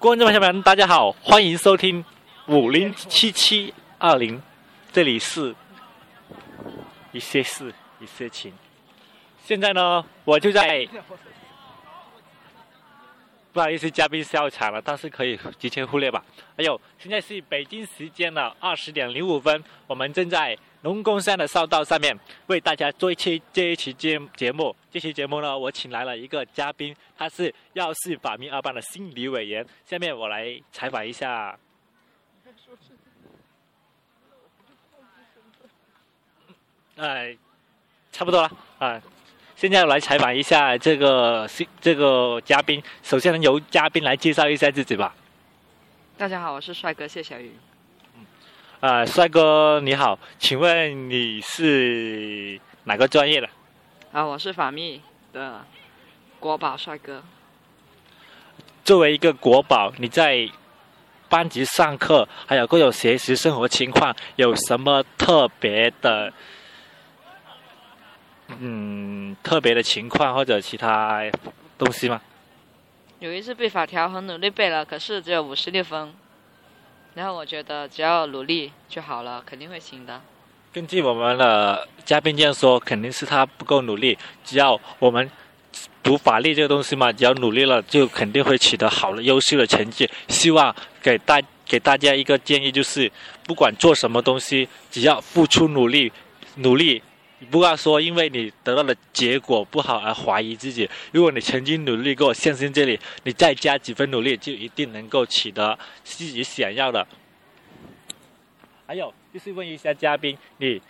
观众朋友们，大家好，欢迎收听五零七七二零，这里是一些事一些情。现在呢，我就在，不好意思，嘉宾笑场了，但是可以提前忽略吧。还有，现在是北京时间的二十点零五分，我们正在龙宫山的烧道上面为大家做一期这一期节节目。这期节目呢，我请来了一个嘉宾，他是药事法明二班的心理委员。下面我来采访一下。哎，差不多了啊。现在来采访一下这个这个嘉宾。首先，由嘉宾来介绍一下自己吧。大家好，我是帅哥谢小雨。嗯，啊，帅哥你好，请问你是哪个专业的？啊，我是法密的国宝帅哥。作为一个国宝，你在班级上课，还有各种学习生活情况，有什么特别的，嗯，特别的情况或者其他东西吗？有一次背法条，很努力背了，可是只有五十六分。然后我觉得只要努力就好了，肯定会行的。根据我们的嘉宾这样说，肯定是他不够努力。只要我们读法律这个东西嘛，只要努力了，就肯定会取得好的、优秀的成绩。希望给大给大家一个建议，就是不管做什么东西，只要付出努力，努力，不要说因为你得到的结果不好而怀疑自己。如果你曾经努力过，相信这里，你再加几分努力，就一定能够取得自己想要的。还有。就是问一下嘉宾，你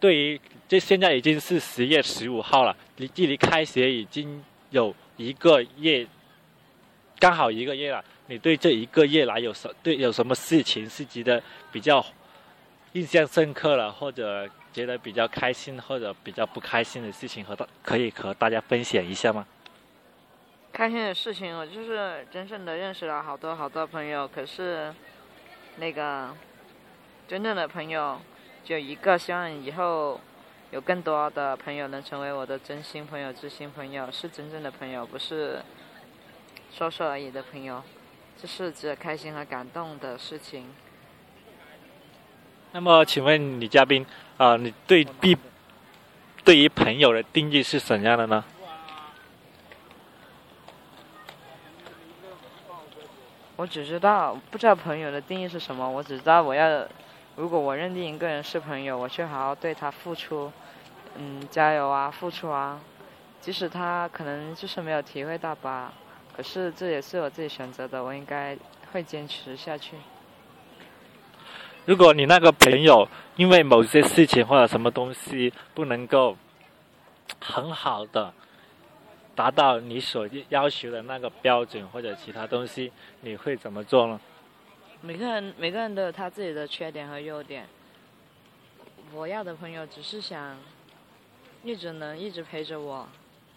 对于这现在已经是十月十五号了，离距离开学已经有一个月，刚好一个月了。你对这一个月来有什对有什么事情是觉得比较印象深刻了，或者觉得比较开心或者比较不开心的事情，和大可以和大家分享一下吗？开心的事情，我就是真正的认识了好多好多朋友，可是那个。真正的朋友就一个，希望以后有更多的朋友能成为我的真心朋友、知心朋友，是真正的朋友，不是说说而已的朋友。这是值得开心和感动的事情。那么，请问女嘉宾啊，你对必对于朋友的定义是怎样的呢？我只知道，不知道朋友的定义是什么。我只知道我要。如果我认定一个人是朋友，我去好好对他付出，嗯，加油啊，付出啊，即使他可能就是没有体会到吧，可是这也是我自己选择的，我应该会坚持下去。如果你那个朋友因为某些事情或者什么东西不能够很好的达到你所要求的那个标准或者其他东西，你会怎么做呢？每个人每个人都有他自己的缺点和优点。我要的朋友只是想一直能一直陪着我，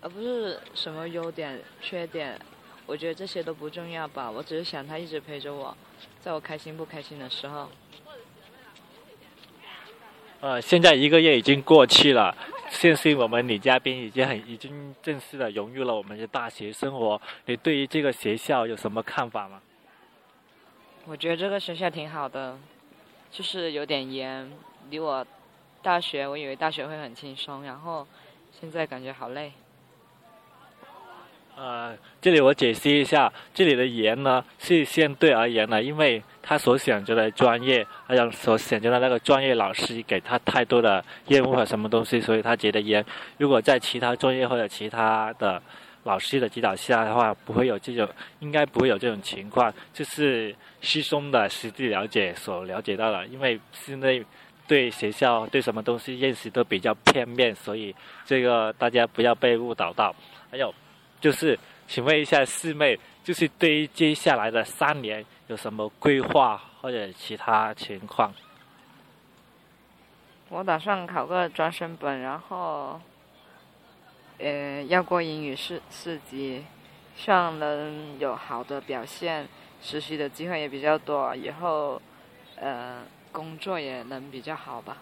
而不是什么优点缺点。我觉得这些都不重要吧。我只是想他一直陪着我，在我开心不开心的时候。呃，现在一个月已经过去了，相信我们女嘉宾已经很已经正式的融入了我们的大学生活。你对于这个学校有什么看法吗？我觉得这个学校挺好的，就是有点严。离我大学，我以为大学会很轻松，然后现在感觉好累。呃，这里我解析一下，这里的严呢是相对而言的，因为他所选择的专业，还有所选择的那个专业老师给他太多的业务和什么东西，所以他觉得严。如果在其他专业或者其他的老师的指导下的话，不会有这种，应该不会有这种情况，就是。师兄的实际了解所了解到的，因为现在对学校对什么东西认识都比较片面，所以这个大家不要被误导到。还有就是，请问一下四妹，就是对于接下来的三年有什么规划或者其他情况？我打算考个专升本，然后呃要过英语四四级，希望能有好的表现。实习的机会也比较多，以后，呃，工作也能比较好吧。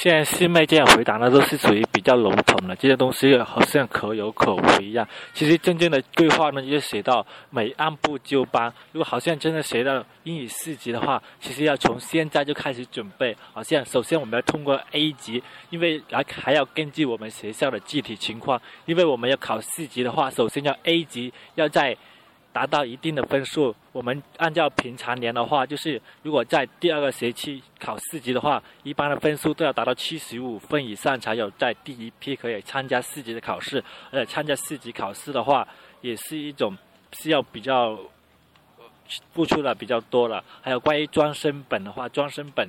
现在师妹这样回答呢，都是属于比较笼统的，这些东西好像可有可无一样。其实真正的规划呢，就写到每按部就班。如果好像真的学到英语四级的话，其实要从现在就开始准备。好像首先我们要通过 A 级，因为还还要根据我们学校的具体情况，因为我们要考四级的话，首先要 A 级要在。达到一定的分数，我们按照平常年的话，就是如果在第二个学期考四级的话，一般的分数都要达到七十五分以上，才有在第一批可以参加四级的考试。而且参加四级考试的话，也是一种需要比较付出的比较多了。还有关于专升本的话，专升本，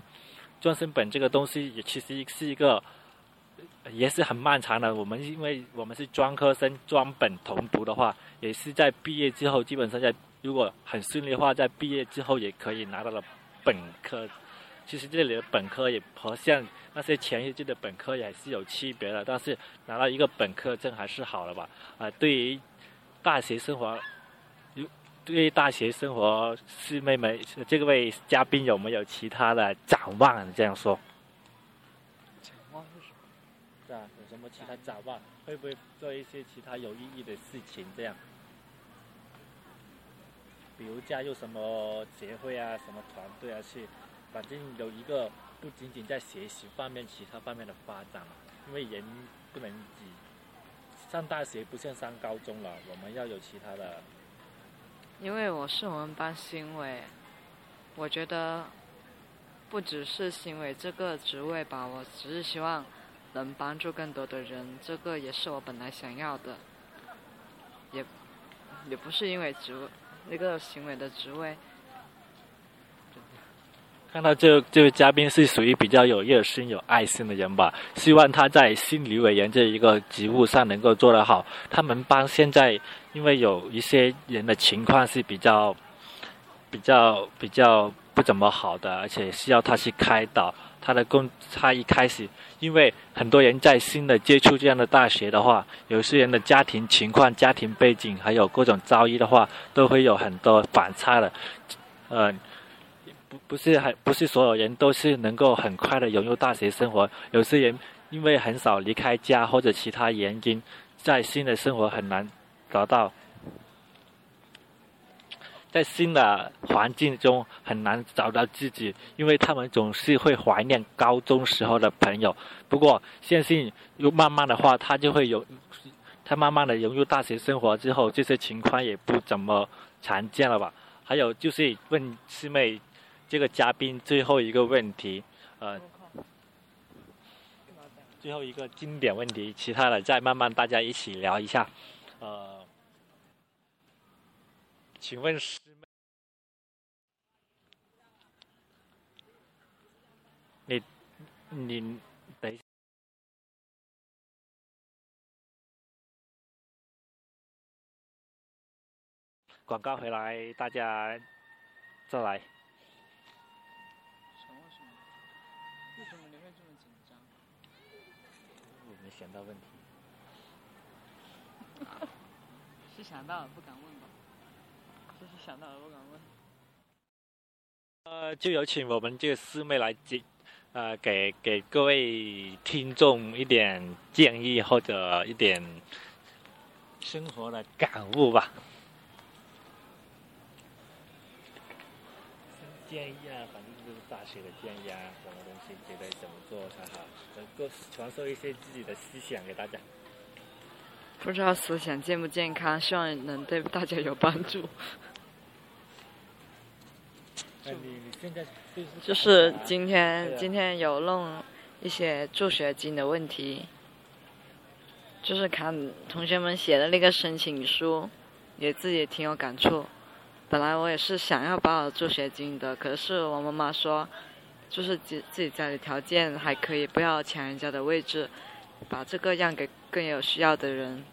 专升本这个东西也其实是一个。也是很漫长的。我们因为我们是专科生，专本同读的话，也是在毕业之后，基本上在如果很顺利的话，在毕业之后也可以拿到了本科。其实这里的本科也和像那些前一届的本科也是有区别的，但是拿到一个本科证还是好了吧？啊，对于大学生活，对于大学生活，师妹们，这位嘉宾有没有其他的展望？这样说。什么其他展望？会不会做一些其他有意义的事情？这样，比如加入什么协会啊、什么团队啊，去，反正有一个不仅仅在学习方面，其他方面的发展。因为人不能只上大学，不像上高中了，我们要有其他的。因为我是我们班新委，我觉得不只是新委这个职位吧，我只是希望。能帮助更多的人，这个也是我本来想要的，也也不是因为职那个行为的职位。看到这这位嘉宾是属于比较有热心、有爱心的人吧？希望他在心理委员这一个职务上能够做得好。他们班现在因为有一些人的情况是比较比较比较不怎么好的，而且需要他去开导。他的工，他一开始，因为很多人在新的接触这样的大学的话，有些人的家庭情况、家庭背景，还有各种遭遇的话，都会有很多反差的。呃，不不是很不是所有人都是能够很快的融入大学生活，有些人因为很少离开家或者其他原因，在新的生活很难找到。在新的环境中很难找到自己，因为他们总是会怀念高中时候的朋友。不过，相信又慢慢的话，他就会有，他慢慢的融入大学生活之后，这些情况也不怎么常见了吧？还有就是问师妹，这个嘉宾最后一个问题，呃，最后一个经典问题，其他的再慢慢大家一起聊一下，呃。请问师妹，你你等一下广告回来，大家再来。想问什么？为什么你会这么紧张？我没想到问题。是想到了，不敢问吧？想到了，不敢问。呃，就有请我们这个师妹来接，呃，给给各位听众一点建议或者一点生活的感悟吧。建议啊，反正就是大学的建议啊，什么东西觉得怎么做才好，能够传授一些自己的思想给大家。不知道思想健不健康，希望能对大家有帮助。就是今天，今天有弄一些助学金的问题，就是看同学们写的那个申请书，也自己挺有感触。本来我也是想要报助学金的，可是我妈妈说，就是自自己家里条件还可以，不要抢人家的位置，把这个让给更有需要的人。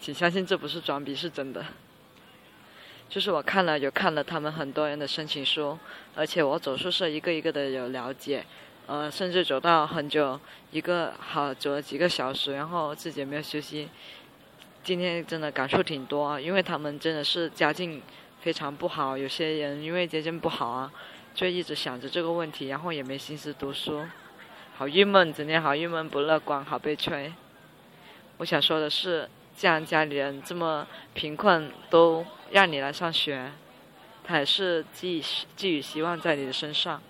请相信这不是装逼，是真的。就是我看了有看了他们很多人的申请书，而且我走宿舍一个一个的有了解，呃，甚至走到很久，一个好走了几个小时，然后自己也没有休息。今天真的感触挺多，因为他们真的是家境非常不好，有些人因为家境不好啊，就一直想着这个问题，然后也没心思读书。好郁闷，整天好郁闷，不乐观，好悲催。我想说的是，既然家里人这么贫困，都让你来上学，他也是寄寄予希望在你的身上。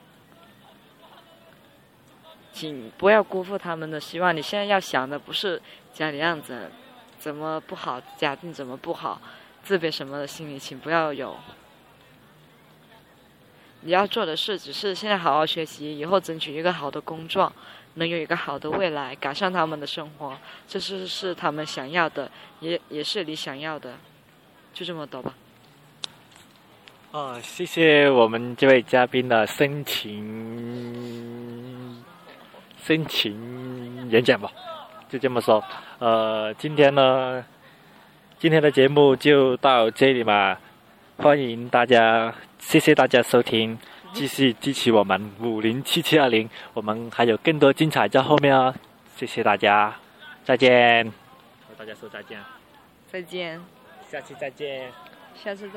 请不要辜负他们的希望。你现在要想的不是家里样子怎么不好，家境怎么不好，自卑什么的心理，请不要有。你要做的事只是现在好好学习，以后争取一个好的工作，能有一个好的未来，改善他们的生活，这是是他们想要的，也也是你想要的，就这么多吧。哦，谢谢我们这位嘉宾的深情深情演讲吧，就这么说。呃，今天呢，今天的节目就到这里嘛，欢迎大家。谢谢大家收听，继续支持我们五零七七二零，我们还有更多精彩在后面哦。谢谢大家，再见。和大家说再见。再见。下期再见。下次再。